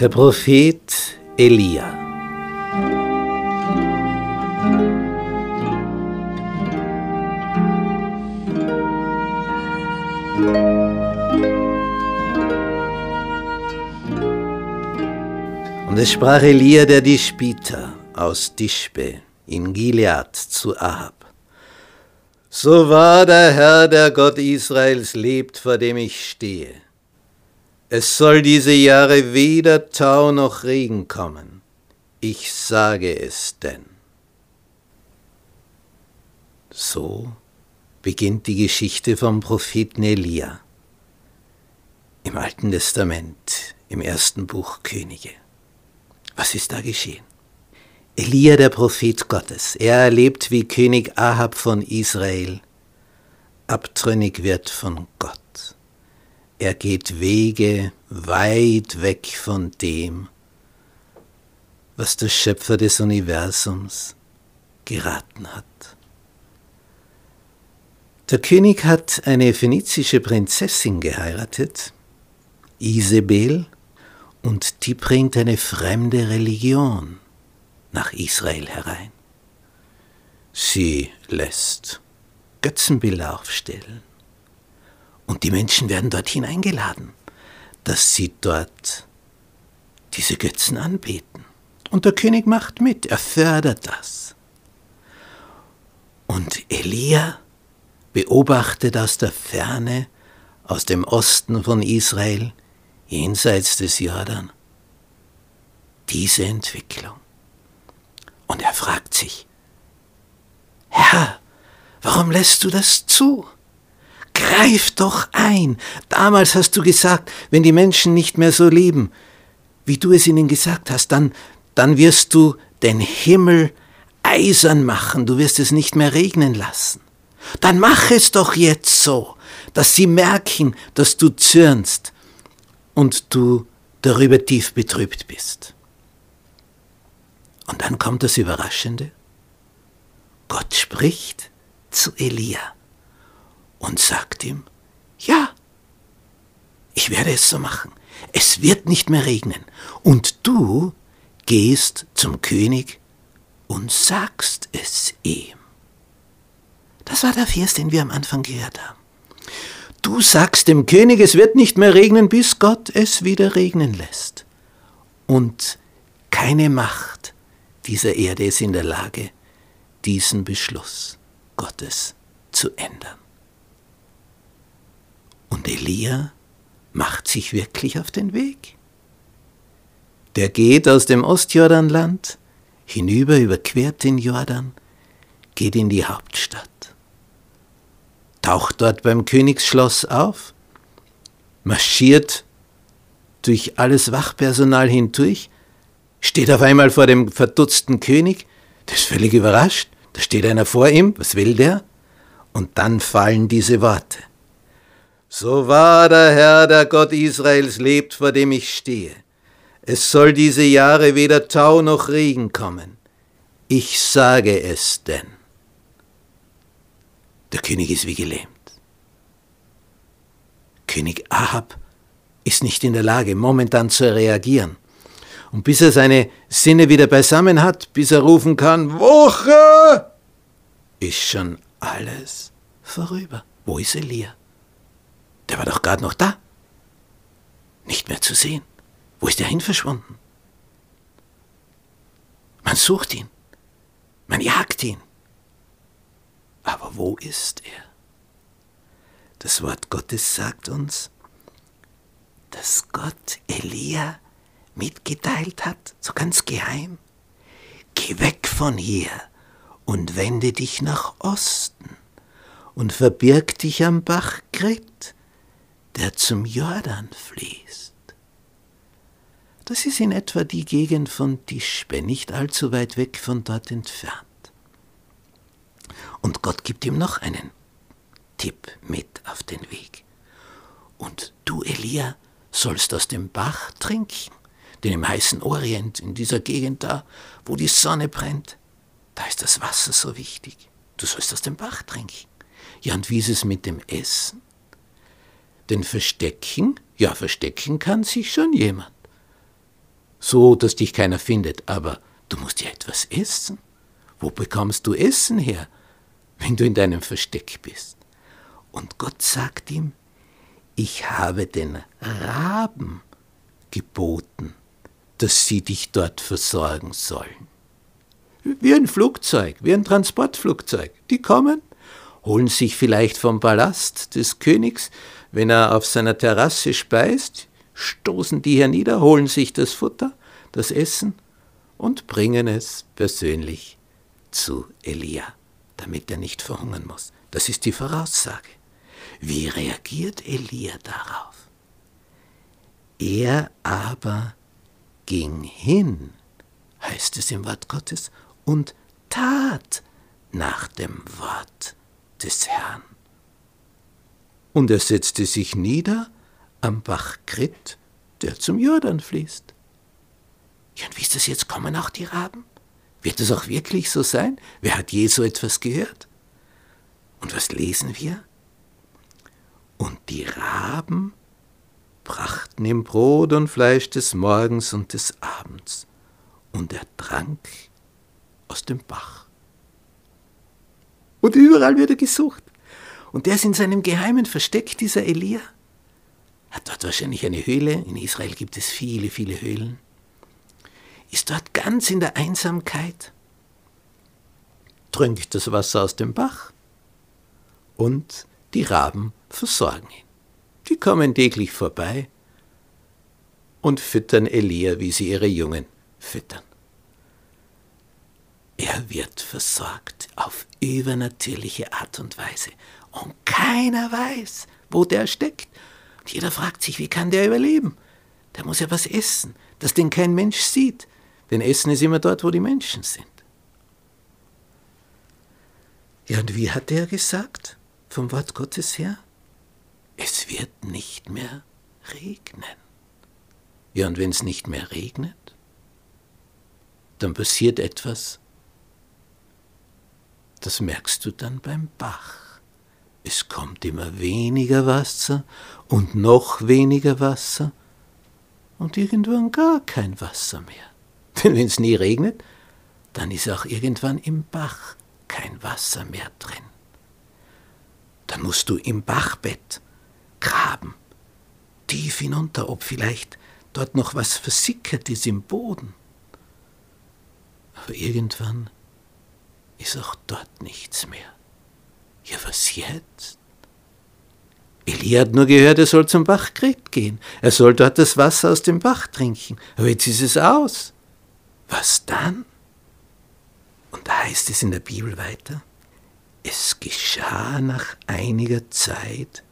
Der Prophet Elia. Und es sprach Elia der Dispiter aus Dischbe in Gilead zu Ahab. So wahr der Herr, der Gott Israels lebt, vor dem ich stehe. Es soll diese Jahre weder Tau noch Regen kommen. Ich sage es denn. So beginnt die Geschichte vom Propheten Elia im Alten Testament, im ersten Buch Könige. Was ist da geschehen? Elia, der Prophet Gottes, er erlebt, wie König Ahab von Israel abtrünnig wird von Gott. Er geht Wege weit weg von dem, was der Schöpfer des Universums geraten hat. Der König hat eine phönizische Prinzessin geheiratet, Isabel, und die bringt eine fremde Religion nach Israel herein. Sie lässt Götzenbilder aufstellen und die Menschen werden dorthin eingeladen, dass sie dort diese Götzen anbeten. Und der König macht mit, er fördert das. Und Elia beobachtet aus der Ferne, aus dem Osten von Israel, jenseits des Jordan, diese Entwicklung. Und er fragt sich, Herr, warum lässt du das zu? Greif doch ein. Damals hast du gesagt, wenn die Menschen nicht mehr so leben, wie du es ihnen gesagt hast, dann, dann wirst du den Himmel eisern machen, du wirst es nicht mehr regnen lassen. Dann mach es doch jetzt so, dass sie merken, dass du zürnst und du darüber tief betrübt bist. Und dann kommt das Überraschende. Gott spricht zu Elia und sagt ihm, ja, ich werde es so machen. Es wird nicht mehr regnen. Und du gehst zum König und sagst es ihm. Das war der Vers, den wir am Anfang gehört haben. Du sagst dem König, es wird nicht mehr regnen, bis Gott es wieder regnen lässt. Und keine Macht dieser Erde ist in der Lage, diesen Beschluss Gottes zu ändern. Und Elia macht sich wirklich auf den Weg. Der geht aus dem Ostjordanland hinüber, überquert den Jordan, geht in die Hauptstadt, taucht dort beim Königsschloss auf, marschiert durch alles Wachpersonal hindurch, steht auf einmal vor dem verdutzten König, der ist völlig überrascht, da steht einer vor ihm, was will der? Und dann fallen diese Worte. So wahr der Herr, der Gott Israels lebt, vor dem ich stehe. Es soll diese Jahre weder Tau noch Regen kommen. Ich sage es denn. Der König ist wie gelähmt. König Ahab ist nicht in der Lage, momentan zu reagieren. Und bis er seine Sinne wieder beisammen hat, bis er rufen kann, Woche, ist schon alles vorüber. Wo ist Elia? Der war doch gerade noch da. Nicht mehr zu sehen. Wo ist er hin verschwunden? Man sucht ihn. Man jagt ihn. Aber wo ist er? Das Wort Gottes sagt uns, dass Gott Elia mitgeteilt hat, so ganz geheim. Geh weg von hier und wende dich nach Osten und verbirg dich am Bach Grit, der zum Jordan fließt. Das ist in etwa die Gegend von Tischbe, nicht allzu weit weg von dort entfernt. Und Gott gibt ihm noch einen Tipp mit auf den Weg. Und du, Elia, sollst aus dem Bach trinken denn im heißen Orient, in dieser Gegend da, wo die Sonne brennt, da ist das Wasser so wichtig. Du sollst aus dem Bach trinken. Ja, und wie ist es mit dem Essen? Denn verstecken, ja, verstecken kann sich schon jemand. So, dass dich keiner findet, aber du musst ja etwas essen. Wo bekommst du Essen her, wenn du in deinem Versteck bist? Und Gott sagt ihm, ich habe den Raben geboten, dass sie dich dort versorgen sollen. Wie ein Flugzeug, wie ein Transportflugzeug. Die kommen, holen sich vielleicht vom Palast des Königs, wenn er auf seiner Terrasse speist, stoßen die hernieder, holen sich das Futter, das Essen und bringen es persönlich zu Elia, damit er nicht verhungern muss. Das ist die Voraussage. Wie reagiert Elia darauf? Er aber ging hin, heißt es im Wort Gottes, und tat nach dem Wort des Herrn. Und er setzte sich nieder am Bach Krit, der zum Jordan fließt. Ja, und wie ist das jetzt? Kommen auch die Raben? Wird es auch wirklich so sein? Wer hat je so etwas gehört? Und was lesen wir? Und die Raben brachten ihm Brot und Fleisch des Morgens und des Abends, und er trank aus dem Bach. Und überall wird er gesucht. Und der ist in seinem geheimen Versteck, dieser Elia. Hat dort wahrscheinlich eine Höhle. In Israel gibt es viele, viele Höhlen. Ist dort ganz in der Einsamkeit. Trinkt das Wasser aus dem Bach. Und die Raben versorgen ihn. Die kommen täglich vorbei und füttern Elia, wie sie ihre Jungen füttern. Er wird versorgt auf übernatürliche Art und Weise. Und keiner weiß, wo der steckt. Und jeder fragt sich, wie kann der überleben? Der muss ja was essen, das den kein Mensch sieht. Denn Essen ist immer dort, wo die Menschen sind. Ja, und wie hat er gesagt, vom Wort Gottes her? Es wird nicht mehr regnen. Ja, und wenn es nicht mehr regnet, dann passiert etwas, das merkst du dann beim Bach. Es kommt immer weniger Wasser und noch weniger Wasser und irgendwann gar kein Wasser mehr. Denn wenn es nie regnet, dann ist auch irgendwann im Bach kein Wasser mehr drin. Dann musst du im Bachbett graben, tief hinunter, ob vielleicht dort noch was versickert ist im Boden. Aber irgendwann ist auch dort nichts mehr. Ja, was jetzt? Elia hat nur gehört, er soll zum Bachkret gehen. Er soll dort das Wasser aus dem Bach trinken. Aber jetzt ist es aus. Was dann? Und da heißt es in der Bibel weiter, es geschah nach einiger Zeit,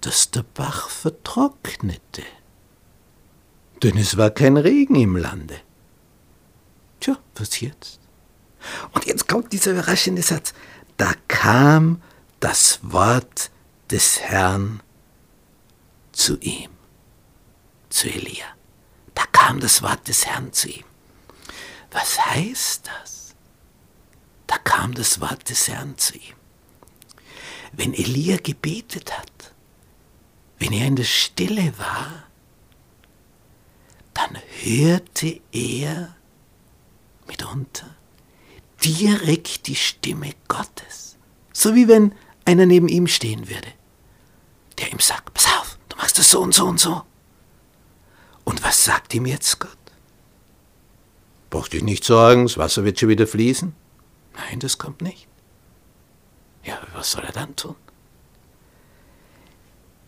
dass der Bach vertrocknete, denn es war kein Regen im Lande. Tja, was jetzt? Und jetzt kommt dieser überraschende Satz. Da kam das Wort des Herrn zu ihm, zu Elia. Da kam das Wort des Herrn zu ihm. Was heißt das? Da kam das Wort des Herrn zu ihm. Wenn Elia gebetet hat, wenn er in der Stille war, dann hörte er mitunter direkt die Stimme Gottes. So wie wenn einer neben ihm stehen würde, der ihm sagt, pass auf, du machst das so und so und so. Und was sagt ihm jetzt Gott? Braucht dich nicht sorgen, das Wasser wird schon wieder fließen. Nein, das kommt nicht. Ja, was soll er dann tun?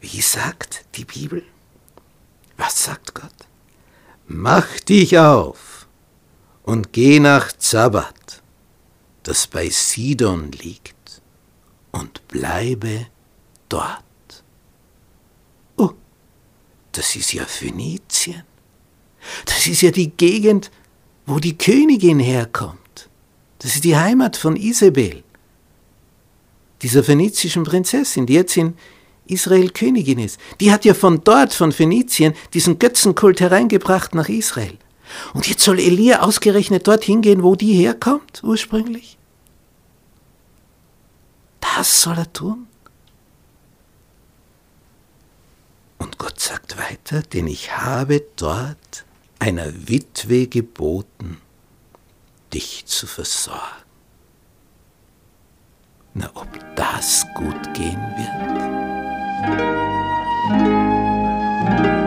Wie sagt die Bibel? Was sagt Gott? Mach dich auf und geh nach Zabbat, das bei Sidon liegt, und bleibe dort. Oh, das ist ja Phönizien. Das ist ja die Gegend, wo die Königin herkommt. Das ist die Heimat von Isabel, dieser phönizischen Prinzessin, die jetzt in Israel Königin ist. Die hat ja von dort, von Phönizien, diesen Götzenkult hereingebracht nach Israel. Und jetzt soll Elia ausgerechnet dorthin gehen, wo die herkommt, ursprünglich? Das soll er tun? sagt weiter, denn ich habe dort einer Witwe geboten, dich zu versorgen. Na, ob das gut gehen wird? Thank you.